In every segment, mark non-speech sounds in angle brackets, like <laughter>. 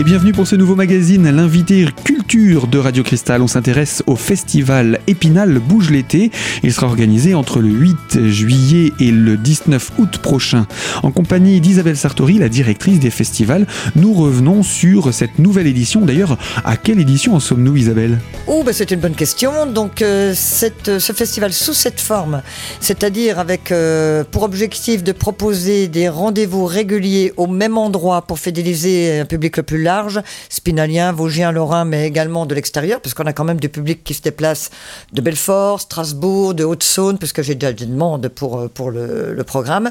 Et bienvenue pour ce nouveau magazine, l'invité culture de Radio Cristal. On s'intéresse au festival Épinal Bouge l'été. Il sera organisé entre le 8 juillet et le 19 août prochain. En compagnie d'Isabelle Sartori, la directrice des festivals, nous revenons sur cette nouvelle édition. D'ailleurs, à quelle édition en sommes-nous, Isabelle? Oh, ben c'est une bonne question. Donc, euh, cette, ce festival sous cette forme, c'est-à-dire avec euh, pour objectif de proposer des rendez-vous réguliers au même endroit pour fidéliser un public le plus large, spinalien, vosgien, lorrain, mais également de l'extérieur, parce qu'on a quand même du public qui se déplace de Belfort, Strasbourg, de Haute-Saône, puisque j'ai déjà des demandes pour, euh, pour le, le programme.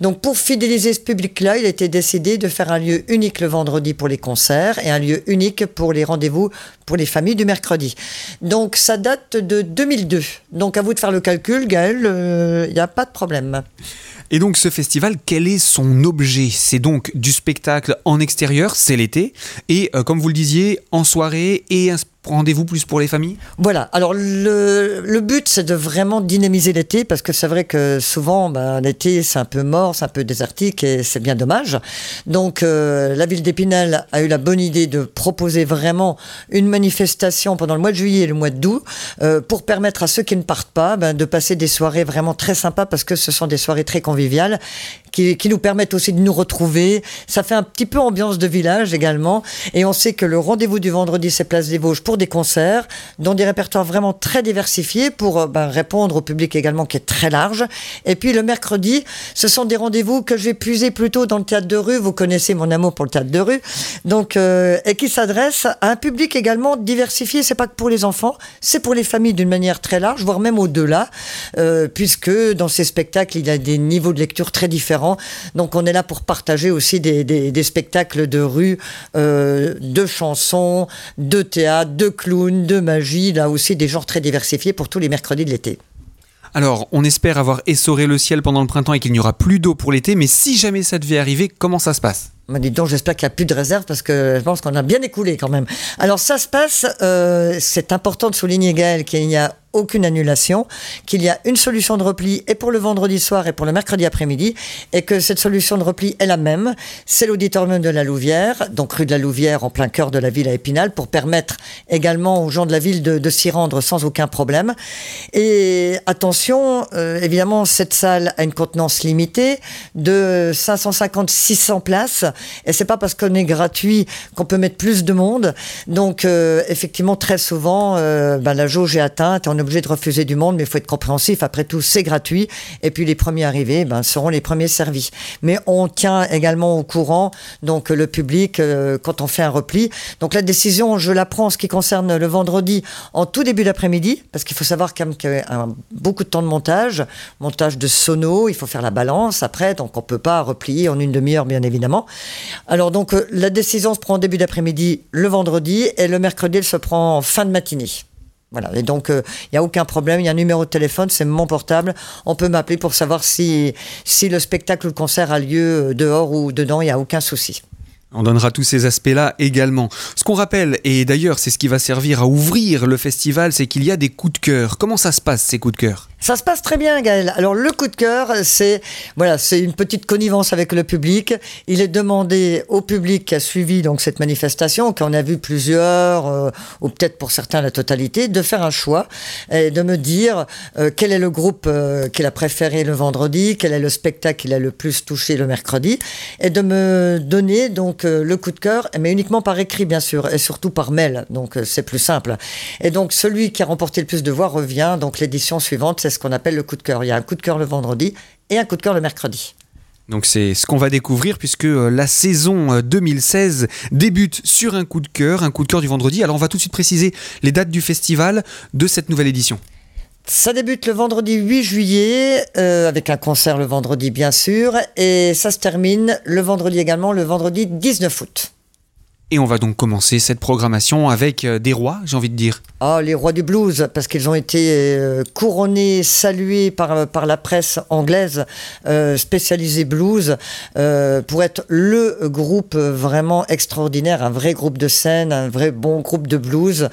Donc pour fidéliser ce public-là, il a été décidé de faire un lieu unique le vendredi pour les concerts et un lieu unique pour les rendez-vous pour les familles du mercredi. Donc ça date de 2002. Donc à vous de faire le calcul, Gaël, il euh, n'y a pas de problème. Et donc ce festival, quel est son objet? C'est donc du spectacle en extérieur, c'est l'été, et euh, comme vous le disiez, en soirée et un rendez-vous plus pour les familles Voilà, alors le, le but c'est de vraiment dynamiser l'été parce que c'est vrai que souvent ben, l'été c'est un peu mort, c'est un peu désertique et c'est bien dommage. Donc euh, la ville d'Épinal a eu la bonne idée de proposer vraiment une manifestation pendant le mois de juillet et le mois d'août euh, pour permettre à ceux qui ne partent pas ben, de passer des soirées vraiment très sympas parce que ce sont des soirées très conviviales qui, qui nous permettent aussi de nous retrouver. Ça fait un petit peu ambiance de village également et on sait que le rendez-vous du vendredi c'est Place des Vosges pour des concerts dans des répertoires vraiment très diversifiés pour ben, répondre au public également qui est très large. Et puis le mercredi, ce sont des rendez-vous que j'ai puisé plutôt dans le théâtre de rue. Vous connaissez mon amour pour le théâtre de rue, donc euh, et qui s'adresse à un public également diversifié. C'est pas que pour les enfants, c'est pour les familles d'une manière très large, voire même au-delà, euh, puisque dans ces spectacles il y a des niveaux de lecture très différents. Donc on est là pour partager aussi des, des, des spectacles de rue, euh, de chansons, de théâtre, de clown, de magie, là aussi des genres très diversifiés pour tous les mercredis de l'été. Alors, on espère avoir essoré le ciel pendant le printemps et qu'il n'y aura plus d'eau pour l'été, mais si jamais ça devait arriver, comment ça se passe? Mais dis donc, j'espère qu'il n'y a plus de réserve parce que je pense qu'on a bien écoulé quand même. Alors ça se passe, euh, c'est important de souligner Gaël qu'il n'y a aucune annulation, qu'il y a une solution de repli et pour le vendredi soir et pour le mercredi après-midi, et que cette solution de repli est la même. C'est l'auditorium de la Louvière, donc rue de la Louvière en plein cœur de la ville à Épinal, pour permettre également aux gens de la ville de, s'y rendre sans aucun problème. Et attention, euh, évidemment, cette salle a une contenance limitée de 550-600 places, et c'est pas parce qu'on est gratuit qu'on peut mettre plus de monde. Donc, euh, effectivement, très souvent, euh, ben, la jauge est atteinte, on est obligé de refuser du monde, mais il faut être compréhensif. Après tout, c'est gratuit. Et puis les premiers arrivés ben, seront les premiers servis. Mais on tient également au courant donc le public euh, quand on fait un repli. Donc la décision, je la prends en ce qui concerne le vendredi en tout début d'après-midi, parce qu'il faut savoir quand même qu'il y a beaucoup de temps de montage, montage de sono, il faut faire la balance après, donc on peut pas replier en une demi-heure bien évidemment. Alors donc euh, la décision se prend en début d'après-midi le vendredi et le mercredi elle se prend en fin de matinée. Voilà, et donc il n'y a aucun problème, il y a un numéro de téléphone, c'est mon portable, on peut m'appeler pour savoir si, si le spectacle ou le concert a lieu euh, dehors ou dedans, il n'y a aucun souci. On donnera tous ces aspects-là également. Ce qu'on rappelle, et d'ailleurs c'est ce qui va servir à ouvrir le festival, c'est qu'il y a des coups de cœur. Comment ça se passe ces coups de cœur? Ça se passe très bien, Gaël. Alors, le coup de cœur, c'est voilà, c'est une petite connivence avec le public. Il est demandé au public qui a suivi donc cette manifestation, qu'on a vu plusieurs, euh, ou peut-être pour certains la totalité, de faire un choix et de me dire euh, quel est le groupe euh, qu'il a préféré le vendredi, quel est le spectacle qu'il a le plus touché le mercredi, et de me donner donc euh, le coup de cœur, mais uniquement par écrit bien sûr, et surtout par mail. Donc euh, c'est plus simple. Et donc celui qui a remporté le plus de voix revient. Donc l'édition suivante, c'est ce qu'on appelle le coup de cœur. Il y a un coup de cœur le vendredi et un coup de cœur le mercredi. Donc c'est ce qu'on va découvrir puisque euh, la saison euh, 2016 débute sur un coup de cœur, un coup de cœur du vendredi. Alors on va tout de suite préciser les dates du festival de cette nouvelle édition. Ça débute le vendredi 8 juillet, euh, avec un concert le vendredi bien sûr, et ça se termine le vendredi également, le vendredi 19 août. Et on va donc commencer cette programmation avec euh, des rois, j'ai envie de dire. Ah, les rois du blues, parce qu'ils ont été euh, couronnés, salués par, par la presse anglaise euh, spécialisée blues euh, pour être le groupe vraiment extraordinaire, un vrai groupe de scène, un vrai bon groupe de blues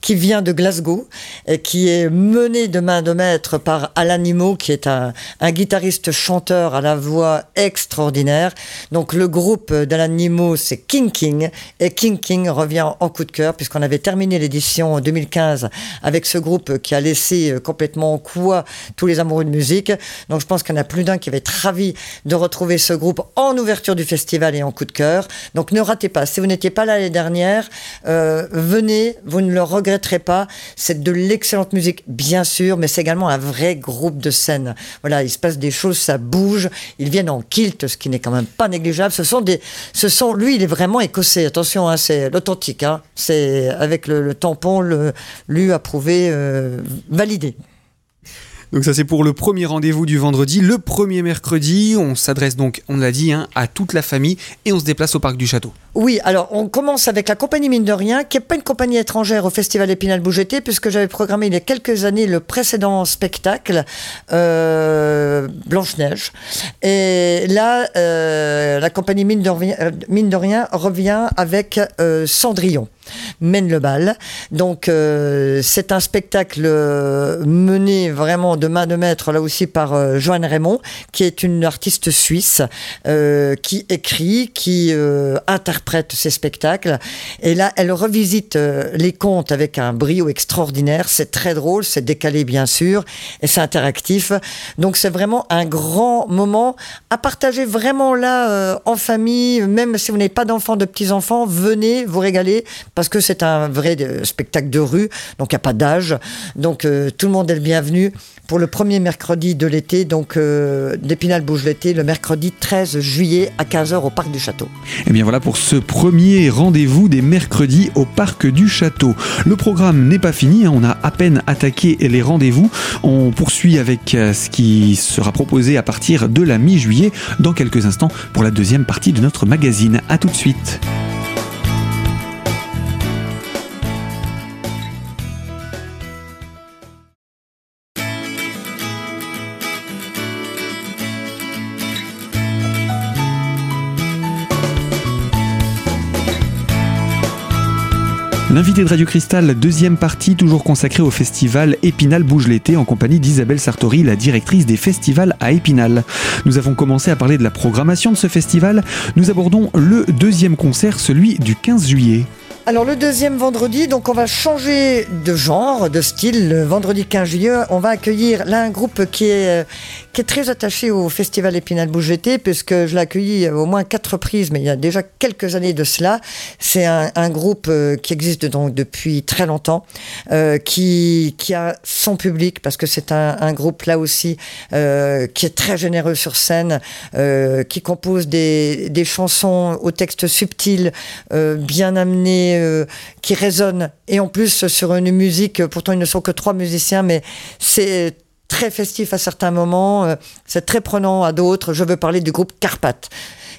qui vient de Glasgow et qui est mené de main de maître par Alan Imo, qui est un, guitariste chanteur à la voix extraordinaire. Donc le groupe d'Alan Imo, c'est King King King King revient en coup de cœur, puisqu'on avait terminé l'édition 2015 avec ce groupe qui a laissé euh, complètement quoi tous les amoureux de musique. Donc je pense qu'il y en a plus d'un qui va être ravi de retrouver ce groupe en ouverture du festival et en coup de cœur. Donc ne ratez pas. Si vous n'étiez pas là l'année dernière, euh, venez, vous ne le regretterez pas. C'est de l'excellente musique, bien sûr, mais c'est également un vrai groupe de scène. Voilà, il se passe des choses, ça bouge. Ils viennent en kilt, ce qui n'est quand même pas négligeable. Ce sont des, ce sont, lui, il est vraiment écossais. Attention, hein, c'est l'authentique. Hein. C'est avec le, tampon, lui approuvé, euh, validé. Donc ça c'est pour le premier rendez-vous du vendredi. Le premier mercredi, on s'adresse donc, on l'a dit, hein, à toute la famille et on se déplace au parc du château. Oui, alors on commence avec la compagnie Mine de Rien, qui n'est pas une compagnie étrangère au Festival Épinal Bougeté, puisque j'avais programmé il y a quelques années le précédent spectacle, euh, Blanche-Neige. Et là, euh, la compagnie Mine de, Rien, euh, Mine de Rien revient avec Cendrillon mène le bal. Donc c'est un spectacle mené vraiment de main de maître là aussi par Joanne Raymond, qui est une artiste suisse qui écrit, qui interprète prête ses spectacles. Et là, elle revisite euh, les contes avec un brio extraordinaire. C'est très drôle, c'est décalé bien sûr, et c'est interactif. Donc c'est vraiment un grand moment à partager vraiment là euh, en famille, même si vous n'avez pas d'enfants, de petits-enfants, venez vous régaler parce que c'est un vrai euh, spectacle de rue, donc il n'y a pas d'âge. Donc tout le monde est le bienvenu pour le premier mercredi de l'été, donc d'Épinal Bouge l'été, le mercredi 13 juillet à 15h au Parc du Château. Et eh bien voilà pour ce premier rendez-vous des mercredis au parc du château. Le programme n'est pas fini, hein, on a à peine attaqué les rendez-vous. On poursuit avec euh, ce qui sera proposé à partir de la mi-juillet dans quelques instants pour la deuxième partie de notre magazine. A tout de suite. L'invité de Radio Cristal, deuxième partie, toujours consacrée au festival Épinal Bouge l'été en compagnie d'Isabelle Sartori, la directrice des festivals à Épinal. Nous avons commencé à parler de la programmation de ce festival. Nous abordons le deuxième concert, celui du 15 juillet. Alors le deuxième vendredi, donc on va changer de genre, de style. Le vendredi 15 juillet, on va accueillir là un groupe qui est, qui est très attaché au Festival Épinal Bougeté, puisque je l'ai accueilli au moins quatre reprises, mais il y a déjà quelques années de cela. C'est un, groupe euh, qui existe donc depuis très longtemps, euh, qui, qui a son public, parce que c'est un, groupe là aussi euh, qui est très généreux sur scène, euh, qui compose des, des chansons au texte subtil, euh, bien euh, qui résonne. Et en plus, sur une musique, pourtant ils ne sont que trois musiciens, mais c'est très festif à certains moments, euh, c'est très prenant à d'autres. Je veux parler du groupe Carpath.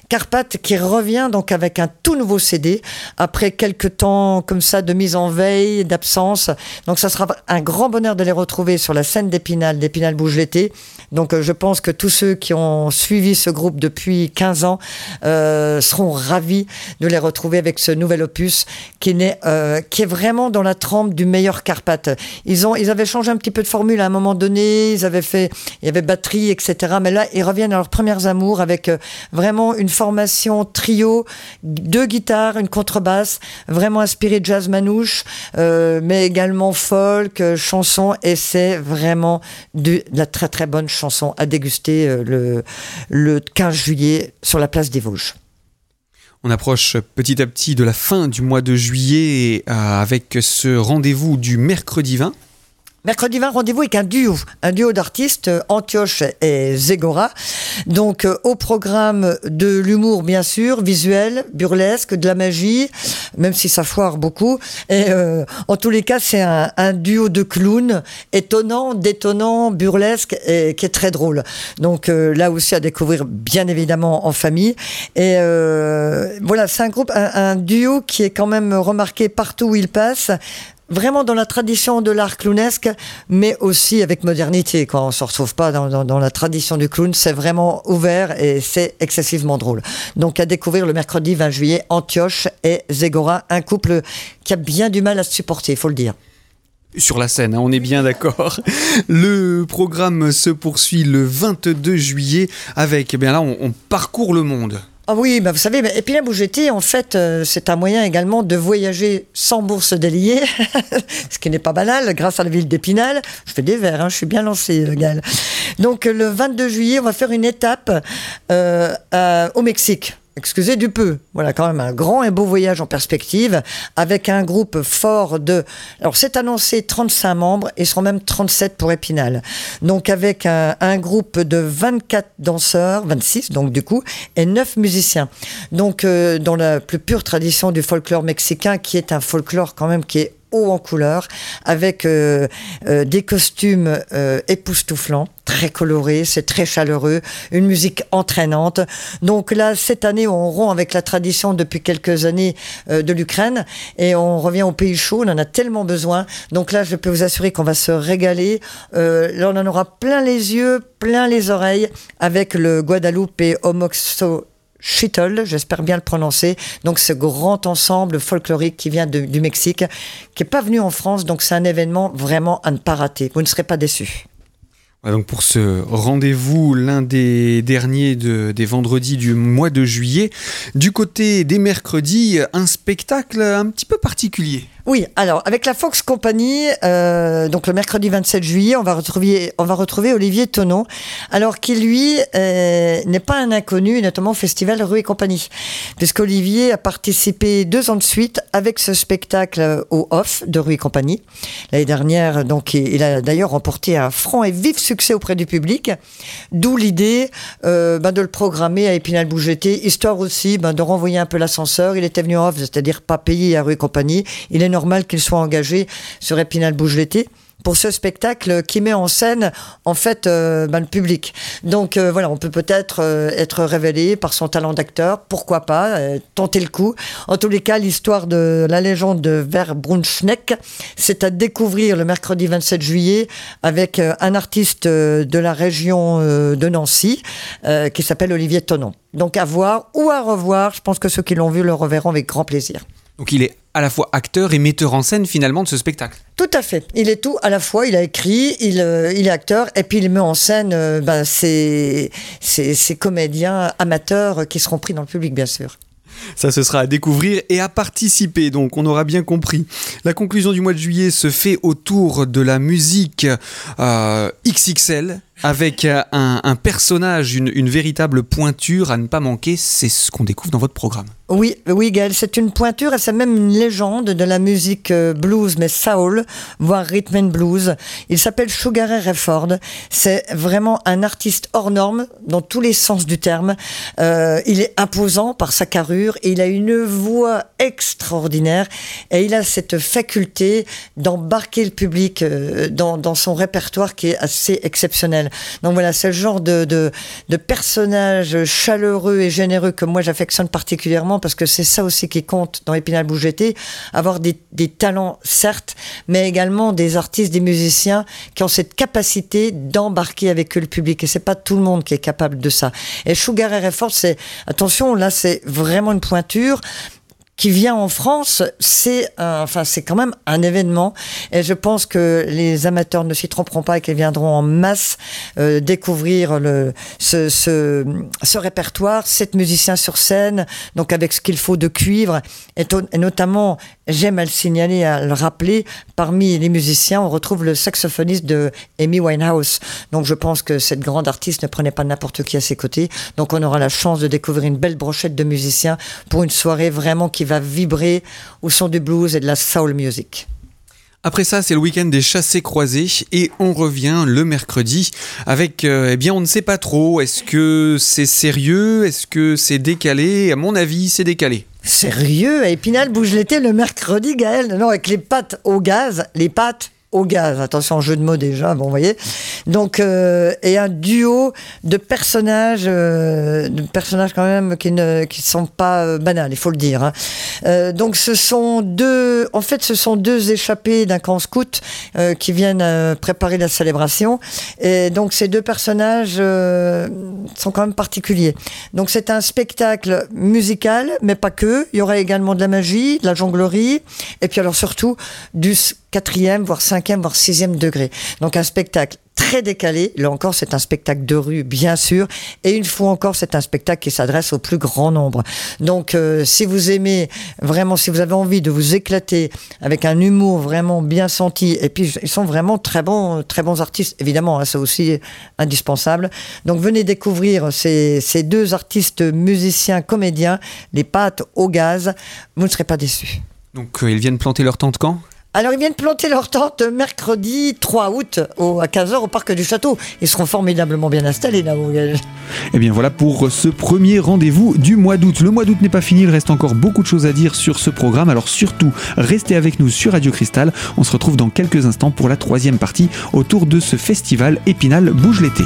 Carpath qui revient donc avec un tout nouveau CD après quelques temps comme ça de mise en veille, d'absence. Donc ça sera un grand bonheur de les retrouver sur la scène d'Épinal, d'Épinal Bouge l'été. Donc euh, je pense que tous ceux qui ont suivi ce groupe depuis 15 ans euh, seront ravis de les retrouver avec ce nouvel opus qui, est, euh, qui est vraiment dans la trempe du meilleur Carpath. Ils, ont, ils avaient changé un petit peu de formule à un moment donné, ils avaient fait, il y avait batterie, etc. Mais là, ils reviennent à leurs premières amours avec vraiment une formation trio, deux guitares, une contrebasse, vraiment inspiré de jazz manouche, mais également folk, chanson, et c'est vraiment de la très très bonne chanson à déguster euh, le, le 15 juillet sur la place des Vosges. On approche petit à petit de la fin du mois de juillet euh, avec ce rendez-vous du mercredi 20 Mercredi 20, rendez-vous avec un duo, un duo d'artistes, Antioche et Zegora. Donc, euh, au programme de l'humour, bien sûr, visuel, burlesque, de la magie, même si ça foire beaucoup. Et euh, en tous les cas, c'est un, duo de clowns étonnant, détonnant, burlesque et qui est très drôle. Donc, euh, là aussi à découvrir, bien évidemment, en famille. Et voilà, c'est un groupe, un, un duo qui est quand même remarqué partout où il passe vraiment dans la tradition de l'art clownesque, mais aussi avec modernité. Quand on se retrouve pas dans, la tradition du clown, c'est vraiment ouvert et c'est excessivement drôle. Donc à découvrir le mercredi 20 juillet, Antioche et Zegora, un couple qui a bien du mal à se supporter, il faut le dire sur la scène, hein, on est bien d'accord. <laughs> Le programme se poursuit le 22 juillet avec, eh bien là, on parcourt le monde. Ah oui, bah vous savez, mais Épinal Bougeté, en fait, euh, c'est un moyen également de voyager sans bourse déliée, <laughs> ce qui n'est pas banal, grâce à la ville d'Épinal. Je fais des verres, hein, je suis bien lancé, Gaël. Donc le 22 juillet, on va faire une étape euh, au Mexique excusez du peu. Voilà, quand même un grand et beau voyage en perspective avec un groupe fort de. Alors, c'est annoncé 35 membres et seront même 37 pour Épinal. Donc, avec un, groupe de 24 danseurs, 26 donc du coup, et 9 musiciens. Donc, euh, dans la plus pure tradition du folklore mexicain, qui est un folklore quand même qui est en couleur, avec euh, euh, des costumes euh, époustouflants, très colorés, c'est très chaleureux, une musique entraînante. Donc là, cette année, on rompt avec la tradition depuis quelques années de l'Ukraine et on revient au pays chaud, on en a tellement besoin. Donc là, je peux vous assurer qu'on va se régaler. là, on en aura plein les yeux, plein les oreilles avec le Guadalupe Homoxo Schittel, j'espère bien le prononcer. Donc ce grand ensemble folklorique qui vient du Mexique, qui n'est pas venu en France, donc c'est un événement vraiment à ne pas rater. Vous ne serez pas déçus. Donc pour ce rendez-vous, l'un des derniers des vendredis du mois de juillet, du côté des mercredis, un spectacle un petit peu particulier. Oui, alors avec la Fox Company, euh, donc le mercredi 27 juillet, on va retrouver, Olivier Tonon, alors qui lui euh, n'est pas un inconnu, notamment au festival Rue et Compagnie, puisqu'Olivier a participé deux ans de suite avec ce spectacle au off de Rue et Compagnie l'année dernière. Donc il a d'ailleurs remporté un franc et vif succès auprès du public, d'où l'idée euh, ben, de le programmer à Épinal Bougeté, histoire aussi ben, de renvoyer un peu l'ascenseur. Il était venu off, c'est-à-dire pas payé à Rue et Compagnie. Normal qu'il soit engagé sur Épinal Bouge l'été pour ce spectacle qui met en scène en fait euh, ben, le public. Donc euh, voilà, on peut peut-être euh, être révélé par son talent d'acteur, pourquoi pas, tenter le coup. En tous les cas, l'histoire de la légende de Verbrunschneck, c'est à découvrir le mercredi 27 juillet avec un artiste de la région de Nancy qui s'appelle Olivier Tonon. Donc à voir ou à revoir, je pense que ceux qui l'ont vu le reverront avec grand plaisir. Donc il est à la fois acteur et metteur en scène finalement de ce spectacle. Tout à fait. Il est tout à la fois. Il a écrit, il, euh, il est acteur et puis il met en scène euh, ben, ces, comédiens amateurs qui seront pris dans le public bien sûr. Ça, ce sera à découvrir et à participer, donc on aura bien compris. La conclusion du mois de juillet se fait autour de la musique euh, XXL, avec un, personnage, une, véritable pointure à ne pas manquer. C'est ce qu'on découvre dans votre programme. Oui, oui, Gaël, c'est une pointure et c'est même une légende de la musique euh, blues, mais soul, voire rhythm and blues. Il s'appelle Sugar Ray Rayford. C'est vraiment un artiste hors norme dans tous les sens du terme. Euh, il est imposant par sa carrure et il a une voix extraordinaire et il a cette faculté d'embarquer le public euh, dans son répertoire qui est assez exceptionnel. Donc voilà, c'est le genre de, de, personnage chaleureux et généreux que moi j'affectionne particulièrement parce que c'est ça aussi qui compte dans Épinal Bougeté, avoir des, talents certes, mais également des artistes, des musiciens qui ont cette capacité d'embarquer avec eux le public. Et c'est pas tout le monde qui est capable de ça. Et Sugar et Fort, c'est attention, là c'est vraiment une pointure qui vient en France, c'est enfin c'est quand même un événement et je pense que les amateurs ne s'y tromperont pas et qu'ils viendront en masse euh, découvrir le ce, ce, répertoire, sept musiciens sur scène, donc avec ce qu'il faut de cuivre et, et notamment j'aime à le signaler, à le rappeler, parmi les musiciens on retrouve le saxophoniste de Amy Winehouse. Donc je pense que cette grande artiste ne prenait pas n'importe qui à ses côtés. Donc on aura la chance de découvrir une belle brochette de musiciens pour une soirée vraiment qui va vibrer au son du blues et de la soul music. Après ça, c'est le week-end des chassés croisés et on revient le mercredi avec, euh, eh bien, on ne sait pas trop. Est-ce que c'est sérieux? Est-ce que c'est décalé? À mon avis, c'est décalé. Sérieux? Épinal bouge l'été le mercredi, Gaël? Non, avec les pâtes au gaz, les pâtes au gaz. Attention, jeu de mots déjà, bon, vous voyez. Donc, euh, et un duo de personnages, euh, de personnages quand même qui ne qui sont pas euh, banals, il faut le dire. Hein. Donc, ce sont deux, en fait, ce sont deux échappés d'un camp scout qui viennent préparer la célébration. Et donc, ces deux personnages sont quand même particuliers. Donc, c'est un spectacle musical, mais pas que. Il y aura également de la magie, de la jonglerie, et puis alors surtout du quatrième, voire cinquième, voire sixième degré. Donc un spectacle très décalé. Là encore, c'est un spectacle de rue, bien sûr. Et une fois encore, c'est un spectacle qui s'adresse au plus grand nombre. Donc, euh, si vous aimez vraiment, si vous avez envie de vous éclater avec un humour vraiment bien senti, et puis ils sont vraiment très bons, très bons artistes, évidemment, hein, c'est aussi indispensable. Donc, venez découvrir ces, ces deux artistes musiciens, comédiens, les pattes au gaz. Vous ne serez pas déçus. Donc, euh, ils viennent planter leur tente quand? Alors, ils viennent planter leur tente mercredi 3 août à 15h au parc du château. Ils seront formidablement bien installés là haut Et eh bien voilà pour ce premier rendez-vous du mois d'août. Le mois d'août n'est pas fini, il reste encore beaucoup de choses à dire sur ce programme. Alors surtout, restez avec nous sur Radio Cristal. On se retrouve dans quelques instants pour la troisième partie autour de ce festival Épinal Bouge l'été.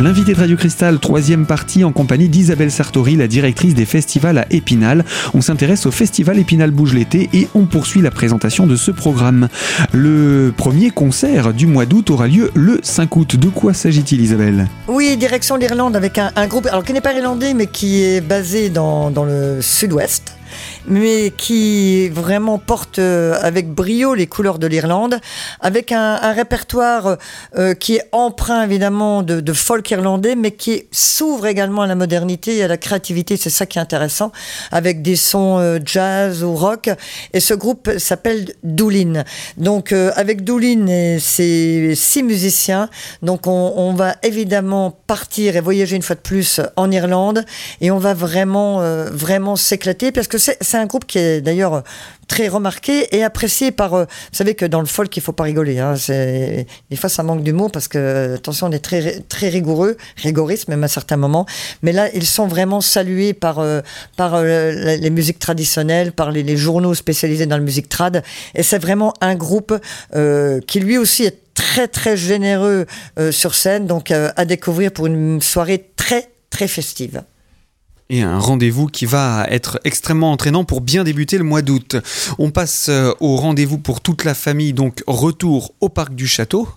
L'invité de Radio Cristal, troisième partie en compagnie d'Isabelle Sartori, la directrice des festivals à Épinal. On s'intéresse au festival Épinal Bouge l'été et on poursuit la présentation de ce programme. Le premier concert du mois d'août aura lieu le 5 août. De quoi s'agit-il Isabelle? Oui, direction l'Irlande avec un, groupe, qui n'est pas irlandais mais qui est basé dans le sud-ouest mais qui vraiment porte euh, avec brio les couleurs de l'Irlande, avec un, répertoire euh, qui est emprunt évidemment de, folk irlandais, mais qui s'ouvre également à la modernité et à la créativité. C'est ça qui est intéressant, avec des sons euh, jazz ou rock. Et ce groupe s'appelle Doulin. Donc avec Doulin et ses six musiciens, donc on, on, va évidemment partir et voyager une fois de plus en Irlande, et on va vraiment vraiment s'éclater parce que c'est un groupe qui est d'ailleurs très remarqué et apprécié par. Euh, vous savez que dans le folk, il faut pas rigoler. Hein, des fois, ça manque d'humour parce que, attention, on est très, très rigoureux, rigoriste même à certains moments. Mais là, ils sont vraiment salués par, euh, par euh, les musiques traditionnelles, par les, journaux spécialisés dans la musique trad. Et c'est vraiment un groupe qui lui aussi est très très généreux sur scène, donc à découvrir pour une soirée très très festive et un rendez-vous qui va être extrêmement entraînant pour bien débuter le mois d'août. On passe euh, au rendez-vous pour toute la famille, donc retour au parc du château.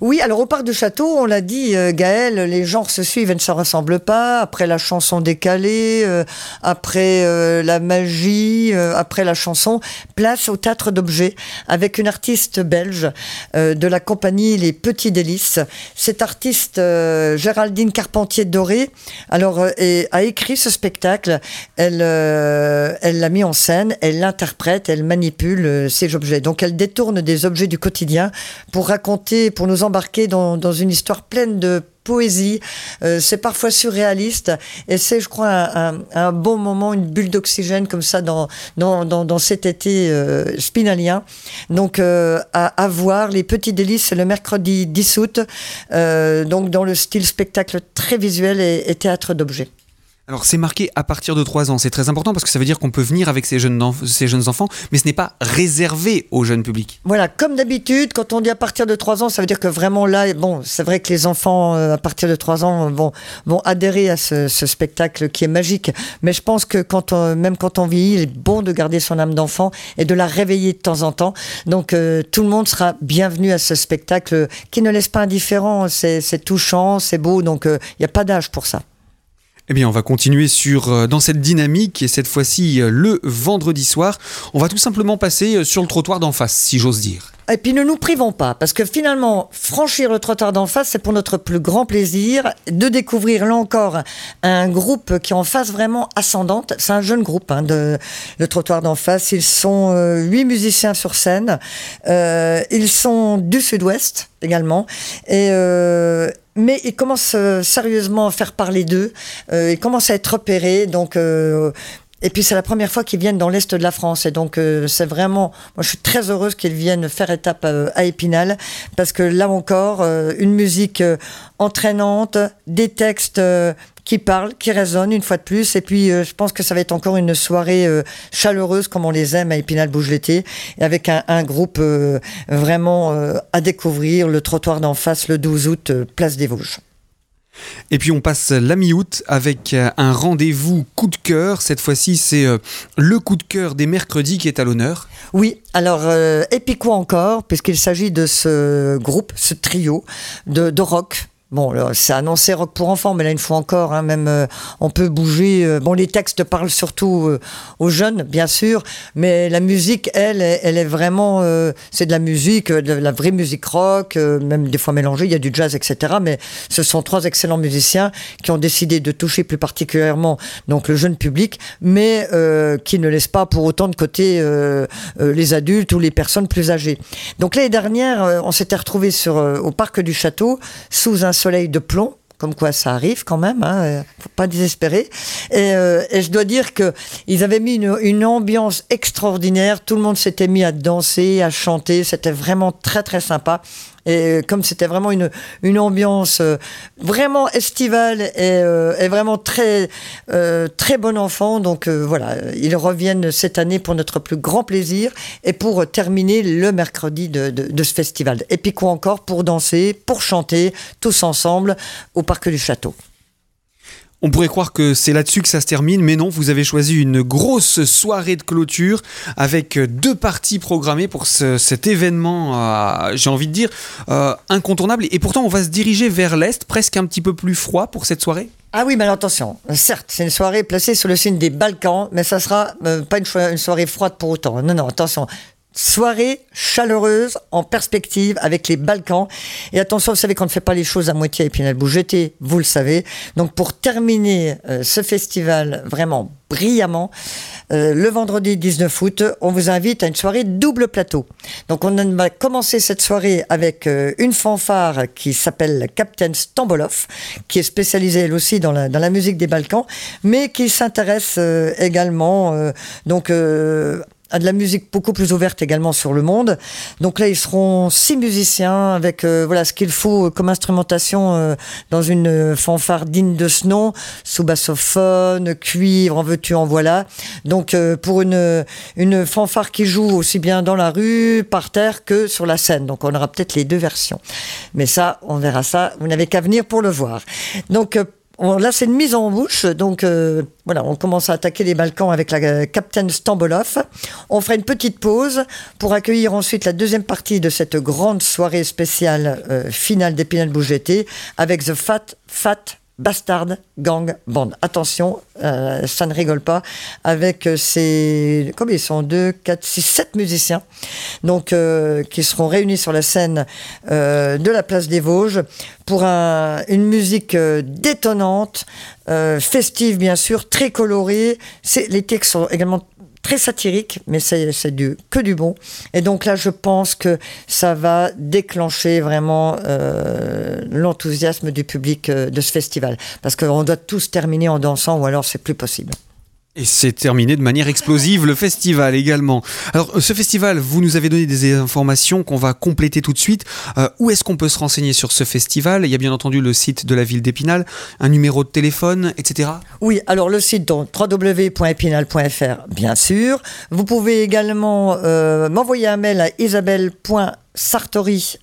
Oui, alors au parc du château, on l'a dit, euh, Gaël, les genres se suivent et ne se ressemblent pas. Après la chanson décalée, euh, après euh, la magie, après la chanson, place au théâtre d'objets avec une artiste belge de la compagnie Les Petits Délices. Cette artiste, Géraldine Carpentier-Doré, alors a écrit ce spectacle. Elle, elle l'a mis en scène, elle l'interprète, elle manipule ces objets. Donc elle détourne des objets du quotidien pour raconter, pour nous embarquer dans, une histoire pleine de poésie. Euh, c'est parfois surréaliste et c'est, je crois, un, un, bon moment, une bulle d'oxygène comme ça dans, cet été euh, spinalien. Donc, euh, à, à, voir les petits délices, le mercredi 10 août, donc dans le style spectacle très visuel et, et théâtre d'objets. Alors c'est marqué à partir de 3 ans, c'est très important parce que ça veut dire qu'on peut venir avec ces jeunes, ces jeunes enfants, mais ce n'est pas réservé au jeune public. Voilà, comme d'habitude, quand on dit à partir de 3 ans, ça veut dire que vraiment là, bon, c'est vrai que les enfants euh, à partir de 3 ans vont, vont adhérer à ce, spectacle qui est magique, mais je pense que quand même quand on vieillit, il est bon de garder son âme d'enfant et de la réveiller de temps en temps. Donc euh, tout le monde sera bienvenu à ce spectacle qui ne laisse pas indifférent, c'est touchant, c'est beau, donc euh, il n'y a pas d'âge pour ça. Eh bien, on va continuer sur, euh, dans cette dynamique et cette fois-ci euh, le vendredi soir. On va tout simplement passer euh, sur le trottoir d'en face, si j'ose dire. Et puis ne nous privons pas, parce que finalement, franchir le trottoir d'en face, c'est pour notre plus grand plaisir de découvrir là encore un groupe qui est en face vraiment ascendante. C'est un jeune groupe, hein, de, le trottoir d'en face. Ils sont huit musiciens sur scène. ils sont du sud-ouest également. Et, mais ils commencent euh, sérieusement à faire parler d'eux. Euh, ils commencent à être repérés. Donc, euh, et puis c'est la première fois qu'ils viennent dans l'est de la France. Et donc c'est vraiment, moi je suis très heureuse qu'ils viennent faire étape à, Épinal parce que là encore, une musique entraînante, des textes qui parle, qui résonne une fois de plus. Et puis, euh, je pense que ça va être encore une soirée euh, chaleureuse comme on les aime à Épinal Bouge l'été, avec un, un groupe euh, vraiment à découvrir, le trottoir d'en face le 12 août, place des Vosges. Et puis on passe la mi-août avec euh, un rendez-vous coup de cœur. Cette fois-ci, c'est euh, le coup de cœur des mercredis qui est à l'honneur. Oui, alors euh, quoi encore, puisqu'il s'agit de ce groupe, ce trio de rock Bon, c'est annoncé rock pour enfants, mais là, une fois encore, hein, même euh, on peut bouger. Euh, bon, les textes parlent surtout euh, aux jeunes, bien sûr, mais la musique, elle, elle est vraiment, c'est de la musique, de la vraie musique rock, même des fois mélangée. Il y a du jazz, etc. Mais ce sont trois excellents musiciens qui ont décidé de toucher plus particulièrement donc le jeune public, mais qui ne laissent pas pour autant de côté les adultes ou les personnes plus âgées. Donc l'année dernière, on s'était retrouvé sur au parc du château sous un soleil de plomb comme quoi ça arrive quand même, hein, euh, faut pas désespérer. Et, euh, et, je dois dire que ils avaient mis une, ambiance extraordinaire. Tout le monde s'était mis à danser, à chanter. C'était vraiment très très sympa. Et comme c'était vraiment une, une ambiance euh, vraiment estivale et, euh, vraiment très, euh, très bon enfant, donc voilà, ils reviennent cette année pour notre plus grand plaisir et pour terminer le mercredi de, de, de ce festival. Et puis quoi encore? Pour danser, pour chanter, tous ensemble au Parc du Château. On pourrait croire que c'est là-dessus que ça se termine, mais non, vous avez choisi une grosse soirée de clôture avec deux parties programmées pour ce, cet événement, euh, j'ai envie de dire, euh, incontournable. Et pourtant, on va se diriger vers l'Est, presque un petit peu plus froid pour cette soirée? Ah oui, mais attention, certes, c'est une soirée placée sur le signe des Balkans, mais ça sera euh, pas une, soirée froide pour autant. Non, non, attention, Soirée chaleureuse en perspective avec les Balkans. Et attention, vous savez qu'on ne fait pas les choses à moitié et puis elle jeté, vous le savez. Donc pour terminer euh, ce festival vraiment brillamment, euh, le vendredi 19 août, on vous invite à une soirée double plateau. Donc on va commencer cette soirée avec euh, une fanfare qui s'appelle Captain Stambolov, qui est spécialisée elle aussi dans la, dans la musique des Balkans, mais qui s'intéresse également donc à de la musique beaucoup plus ouverte également sur le monde. Donc là, ils seront six musiciens avec euh, voilà ce qu'il faut comme instrumentation euh, dans une fanfare digne de ce nom, sous bassophone, cuivre, en veux-tu, en voilà. Donc euh, pour une une fanfare qui joue aussi bien dans la rue, par terre que sur la scène. Donc on aura peut-être les deux versions. Mais ça, on verra ça. Vous n'avez qu'à venir pour le voir. Donc là, c'est une mise en bouche. Donc, euh, voilà, on commence à attaquer les Balkans avec la euh, Captain Stambolov. On fera une petite pause pour accueillir ensuite la deuxième partie de cette grande soirée spéciale euh, finale d'Épinal Bougeté avec The Fat Fat Bastard Gang Band. Attention, euh, ça ne rigole pas. Avec euh, ces. Combien ils sont? 2, 4, 6, 7 musiciens. Donc, euh, qui seront réunis sur la scène de la place des Vosges pour un, une musique détonnante, festive bien sûr, très colorée. Les textes sont également très satirique, mais c'est du que du bon. Et donc là, je pense que ça va déclencher vraiment euh, l'enthousiasme du public euh, de ce festival, parce qu'on doit tous terminer en dansant, ou alors c'est plus possible. Et c'est terminé de manière explosive le festival également. Alors ce festival, vous nous avez donné des informations qu'on va compléter tout de suite. Euh, où est-ce qu'on peut se renseigner sur ce festival? Il y a bien entendu le site de la ville d'Épinal, un numéro de téléphone, etc. Oui, alors le site donc www.épinal.fr, bien sûr. Vous pouvez également euh, m'envoyer un mail à isabelle.sartori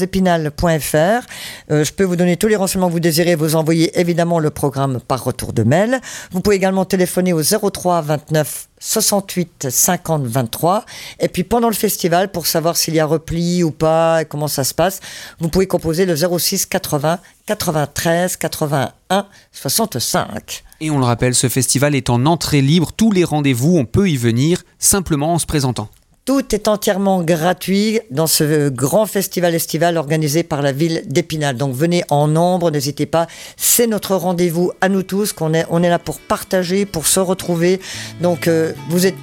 épinal.fr. Euh, je peux vous donner tous les renseignements que vous désirez. Vous envoyez évidemment le programme par retour de mail. Vous pouvez également téléphoner au 03 29 68 50 23. Et puis pendant le festival, pour savoir s'il y a repli ou pas, et comment ça se passe, vous pouvez composer le 06 80 93 81 65. Et on le rappelle, ce festival est en entrée libre. Tous les rendez-vous, on peut y venir simplement en se présentant. Tout est entièrement gratuit dans ce grand festival estival organisé par la ville d'Épinal. Donc venez en nombre, n'hésitez pas. C'est notre rendez-vous à nous tous, qu'on est, on est là pour partager, pour se retrouver. Donc euh, vous êtes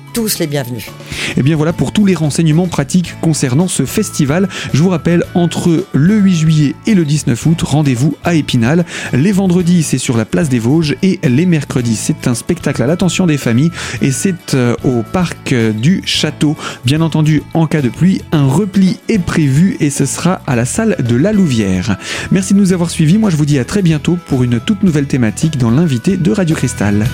Et bien voilà pour tous les renseignements pratiques concernant ce festival. Je vous rappelle, entre le 8 juillet et le 19 août, rendez-vous à Épinal. Les vendredis, c'est sur la place des Vosges et les mercredis, c'est un spectacle à l'attention des familles et c'est euh, au parc du Château. Bien entendu, en cas de pluie, un repli est prévu et ce sera à la salle de la Louvière. Merci de nous avoir suivis. Moi, je vous dis à très bientôt pour une toute nouvelle thématique dans l'invité de Radio Cristal.